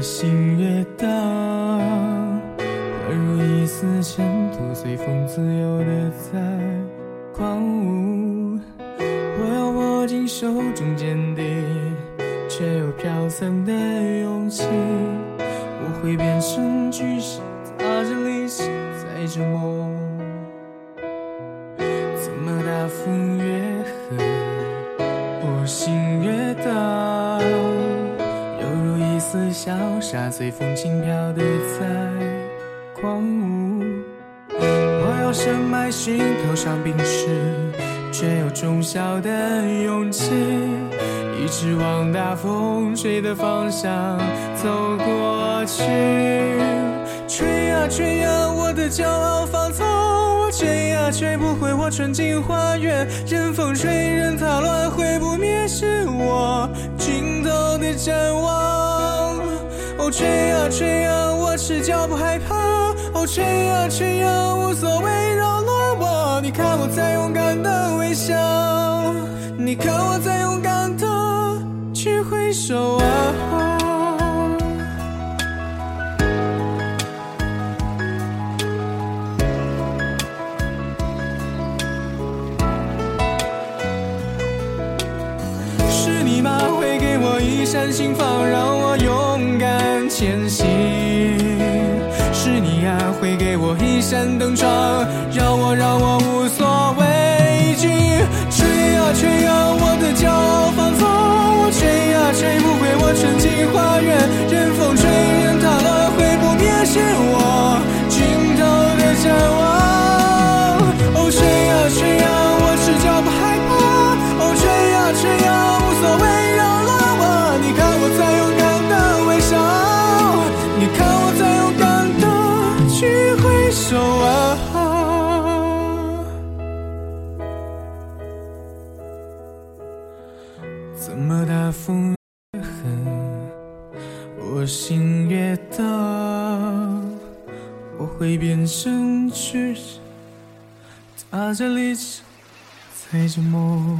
心越荡宛如一丝尘土随风自由的在狂舞我要握紧手中坚定却又飘散的勇气我会变成巨石踏着力气载着梦怎么大风越狠我心越荡如一丝小沙，随风轻飘的在狂舞。我要深埋心头上冰释，却有种小的勇气，一直往大风吹的方向走过去。吹呀吹呀，我的骄傲放纵，我吹呀吹不回我纯净花园，任风吹，任它乱，毁不灭是我尽头的展望。吹啊吹啊，我赤脚不害怕。哦，吹啊吹啊，无所谓扰乱我。你看我在勇敢的微笑，你看我在勇敢的去挥手啊。是你吗？会给我一扇心房，让我勇敢前行。是你啊，会给我一扇灯窗，让我让我无所怎么大风越狠，我心越荡，我会变成巨人，踏着力气，踩着梦。